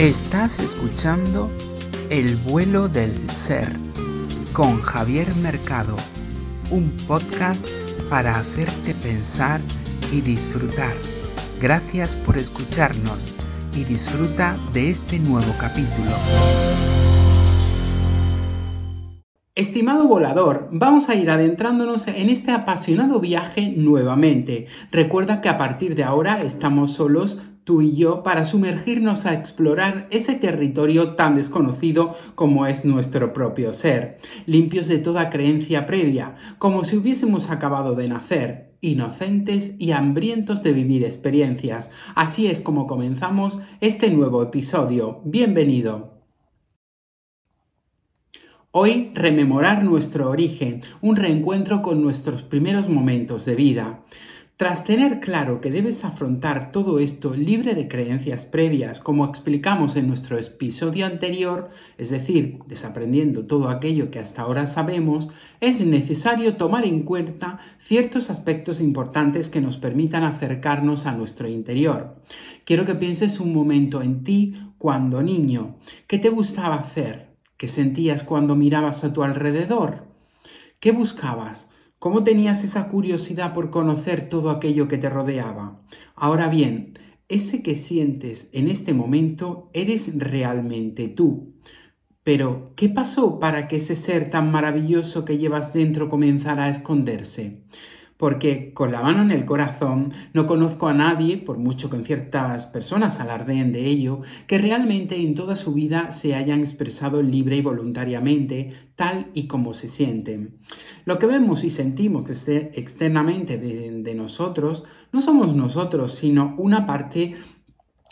Estás escuchando El vuelo del ser con Javier Mercado, un podcast para hacerte pensar y disfrutar. Gracias por escucharnos y disfruta de este nuevo capítulo. Estimado volador, vamos a ir adentrándonos en este apasionado viaje nuevamente. Recuerda que a partir de ahora estamos solos tú y yo para sumergirnos a explorar ese territorio tan desconocido como es nuestro propio ser, limpios de toda creencia previa, como si hubiésemos acabado de nacer, inocentes y hambrientos de vivir experiencias. Así es como comenzamos este nuevo episodio. Bienvenido. Hoy rememorar nuestro origen, un reencuentro con nuestros primeros momentos de vida. Tras tener claro que debes afrontar todo esto libre de creencias previas, como explicamos en nuestro episodio anterior, es decir, desaprendiendo todo aquello que hasta ahora sabemos, es necesario tomar en cuenta ciertos aspectos importantes que nos permitan acercarnos a nuestro interior. Quiero que pienses un momento en ti cuando niño. ¿Qué te gustaba hacer? ¿Qué sentías cuando mirabas a tu alrededor? ¿Qué buscabas? ¿Cómo tenías esa curiosidad por conocer todo aquello que te rodeaba? Ahora bien, ese que sientes en este momento eres realmente tú. Pero, ¿qué pasó para que ese ser tan maravilloso que llevas dentro comenzara a esconderse? Porque con la mano en el corazón no conozco a nadie, por mucho que ciertas personas alardeen de ello, que realmente en toda su vida se hayan expresado libre y voluntariamente, tal y como se sienten. Lo que vemos y sentimos externamente de nosotros no somos nosotros, sino una parte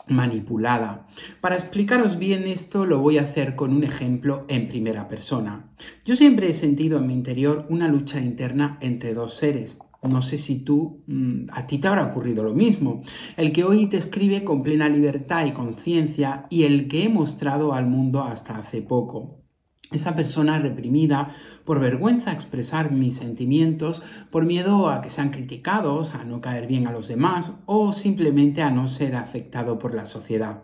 manipulada. Para explicaros bien esto lo voy a hacer con un ejemplo en primera persona. Yo siempre he sentido en mi interior una lucha interna entre dos seres, no sé si tú, mm, a ti te habrá ocurrido lo mismo. El que hoy te escribe con plena libertad y conciencia y el que he mostrado al mundo hasta hace poco. Esa persona reprimida por vergüenza a expresar mis sentimientos, por miedo a que sean criticados, a no caer bien a los demás o simplemente a no ser afectado por la sociedad.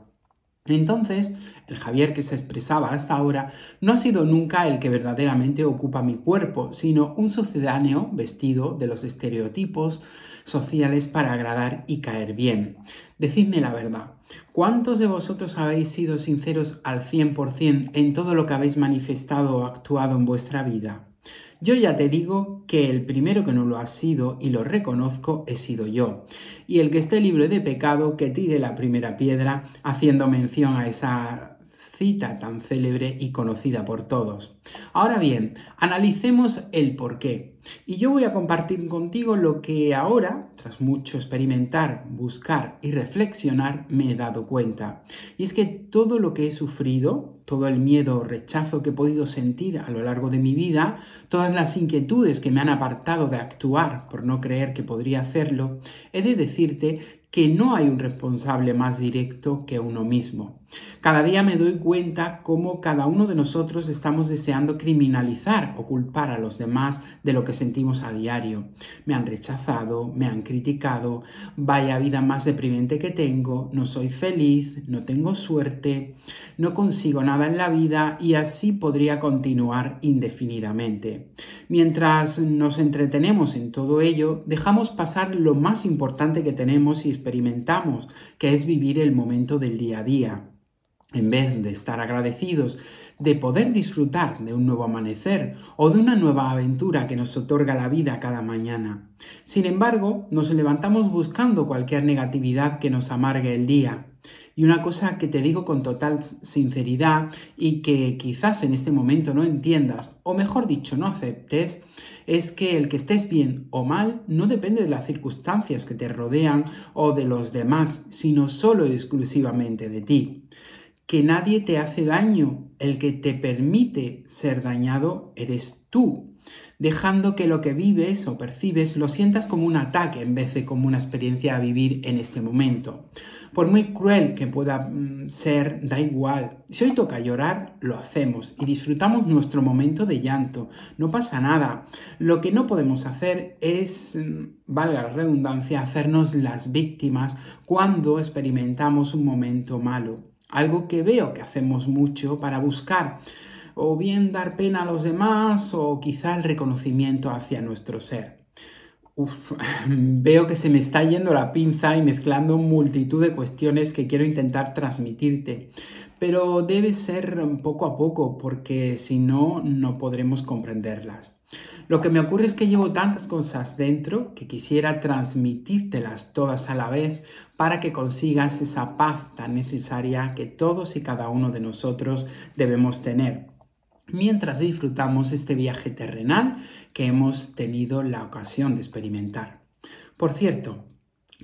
Entonces, el Javier que se expresaba hasta ahora no ha sido nunca el que verdaderamente ocupa mi cuerpo, sino un sucedáneo vestido de los estereotipos sociales para agradar y caer bien. Decidme la verdad, ¿cuántos de vosotros habéis sido sinceros al 100% en todo lo que habéis manifestado o actuado en vuestra vida? Yo ya te digo que el primero que no lo ha sido y lo reconozco he sido yo. Y el que esté libre de pecado, que tire la primera piedra, haciendo mención a esa cita tan célebre y conocida por todos. Ahora bien, analicemos el por qué. Y yo voy a compartir contigo lo que ahora, tras mucho experimentar, buscar y reflexionar, me he dado cuenta. Y es que todo lo que he sufrido, todo el miedo o rechazo que he podido sentir a lo largo de mi vida, todas las inquietudes que me han apartado de actuar por no creer que podría hacerlo, he de decirte que no hay un responsable más directo que uno mismo. Cada día me doy cuenta cómo cada uno de nosotros estamos deseando criminalizar o culpar a los demás de lo que sentimos a diario. Me han rechazado, me han criticado, vaya vida más deprimente que tengo, no soy feliz, no tengo suerte, no consigo nada en la vida y así podría continuar indefinidamente. Mientras nos entretenemos en todo ello, dejamos pasar lo más importante que tenemos y experimentamos, que es vivir el momento del día a día. En vez de estar agradecidos de poder disfrutar de un nuevo amanecer o de una nueva aventura que nos otorga la vida cada mañana. Sin embargo, nos levantamos buscando cualquier negatividad que nos amargue el día. Y una cosa que te digo con total sinceridad y que quizás en este momento no entiendas, o mejor dicho, no aceptes, es que el que estés bien o mal no depende de las circunstancias que te rodean o de los demás, sino solo y exclusivamente de ti. Que nadie te hace daño, el que te permite ser dañado eres tú dejando que lo que vives o percibes lo sientas como un ataque en vez de como una experiencia a vivir en este momento. Por muy cruel que pueda mm, ser, da igual. Si hoy toca llorar, lo hacemos y disfrutamos nuestro momento de llanto. No pasa nada. Lo que no podemos hacer es, mm, valga la redundancia, hacernos las víctimas cuando experimentamos un momento malo. Algo que veo que hacemos mucho para buscar o bien dar pena a los demás o quizá el reconocimiento hacia nuestro ser. Uf, veo que se me está yendo la pinza y mezclando multitud de cuestiones que quiero intentar transmitirte, pero debe ser poco a poco porque si no, no podremos comprenderlas. Lo que me ocurre es que llevo tantas cosas dentro que quisiera transmitírtelas todas a la vez para que consigas esa paz tan necesaria que todos y cada uno de nosotros debemos tener mientras disfrutamos este viaje terrenal que hemos tenido la ocasión de experimentar. Por cierto,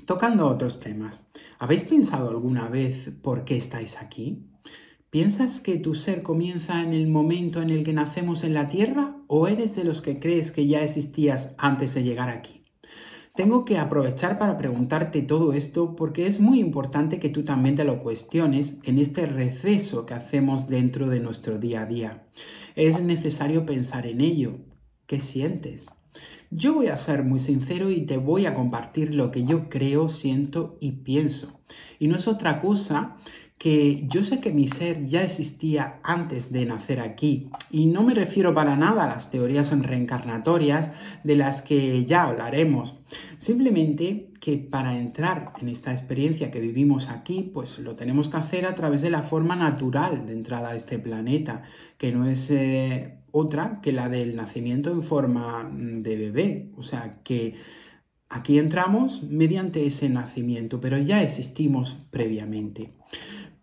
tocando otros temas, ¿habéis pensado alguna vez por qué estáis aquí? ¿Piensas que tu ser comienza en el momento en el que nacemos en la Tierra o eres de los que crees que ya existías antes de llegar aquí? Tengo que aprovechar para preguntarte todo esto porque es muy importante que tú también te lo cuestiones en este receso que hacemos dentro de nuestro día a día. Es necesario pensar en ello. ¿Qué sientes? Yo voy a ser muy sincero y te voy a compartir lo que yo creo, siento y pienso. Y no es otra cosa que yo sé que mi ser ya existía antes de nacer aquí y no me refiero para nada a las teorías reencarnatorias de las que ya hablaremos, simplemente que para entrar en esta experiencia que vivimos aquí, pues lo tenemos que hacer a través de la forma natural de entrada a este planeta, que no es eh, otra que la del nacimiento en forma de bebé, o sea que aquí entramos mediante ese nacimiento, pero ya existimos previamente.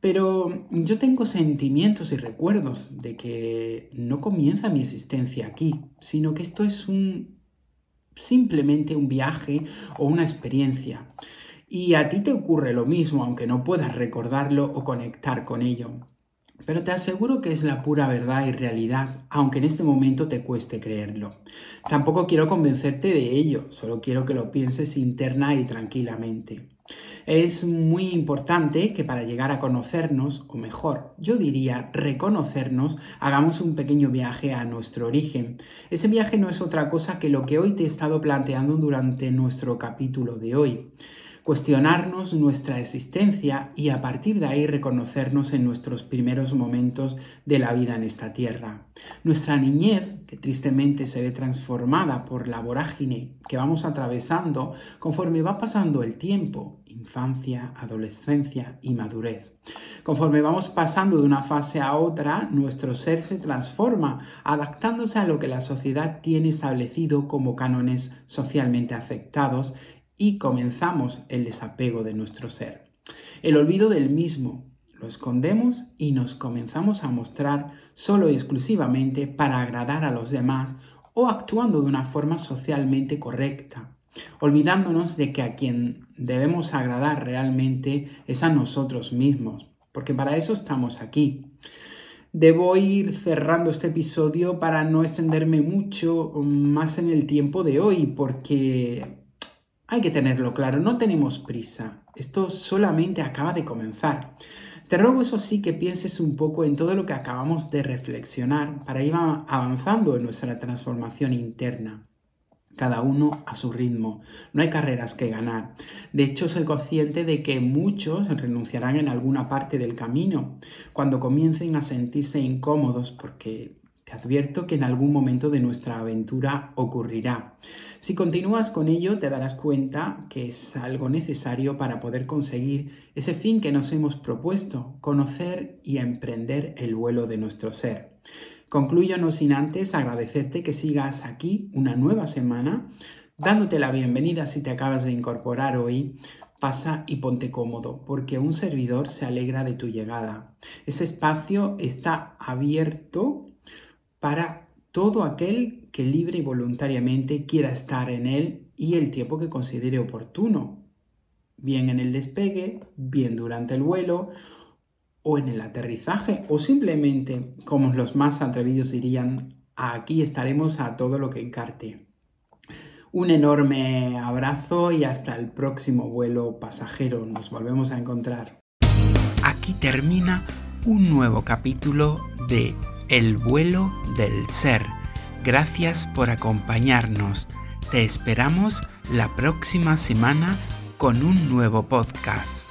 Pero yo tengo sentimientos y recuerdos de que no comienza mi existencia aquí, sino que esto es un simplemente un viaje o una experiencia. Y a ti te ocurre lo mismo, aunque no puedas recordarlo o conectar con ello. Pero te aseguro que es la pura verdad y realidad, aunque en este momento te cueste creerlo. Tampoco quiero convencerte de ello, solo quiero que lo pienses interna y tranquilamente. Es muy importante que para llegar a conocernos, o mejor, yo diría reconocernos, hagamos un pequeño viaje a nuestro origen. Ese viaje no es otra cosa que lo que hoy te he estado planteando durante nuestro capítulo de hoy cuestionarnos nuestra existencia y a partir de ahí reconocernos en nuestros primeros momentos de la vida en esta tierra. Nuestra niñez, que tristemente se ve transformada por la vorágine que vamos atravesando conforme va pasando el tiempo, infancia, adolescencia y madurez. Conforme vamos pasando de una fase a otra, nuestro ser se transforma, adaptándose a lo que la sociedad tiene establecido como cánones socialmente aceptados y comenzamos el desapego de nuestro ser. El olvido del mismo lo escondemos y nos comenzamos a mostrar solo y exclusivamente para agradar a los demás o actuando de una forma socialmente correcta, olvidándonos de que a quien debemos agradar realmente es a nosotros mismos, porque para eso estamos aquí. Debo ir cerrando este episodio para no extenderme mucho más en el tiempo de hoy, porque hay que tenerlo claro, no tenemos prisa. Esto solamente acaba de comenzar. Te ruego eso sí que pienses un poco en todo lo que acabamos de reflexionar para ir avanzando en nuestra transformación interna. Cada uno a su ritmo. No hay carreras que ganar. De hecho, soy consciente de que muchos renunciarán en alguna parte del camino cuando comiencen a sentirse incómodos porque te advierto que en algún momento de nuestra aventura ocurrirá. Si continúas con ello, te darás cuenta que es algo necesario para poder conseguir ese fin que nos hemos propuesto, conocer y emprender el vuelo de nuestro ser. Concluyo no sin antes agradecerte que sigas aquí una nueva semana, dándote la bienvenida si te acabas de incorporar hoy. Pasa y ponte cómodo, porque un servidor se alegra de tu llegada. Ese espacio está abierto para todo aquel que libre y voluntariamente quiera estar en él y el tiempo que considere oportuno, bien en el despegue, bien durante el vuelo o en el aterrizaje o simplemente, como los más atrevidos dirían, aquí estaremos a todo lo que encarte. Un enorme abrazo y hasta el próximo vuelo pasajero. Nos volvemos a encontrar. Aquí termina un nuevo capítulo de el vuelo del ser. Gracias por acompañarnos. Te esperamos la próxima semana con un nuevo podcast.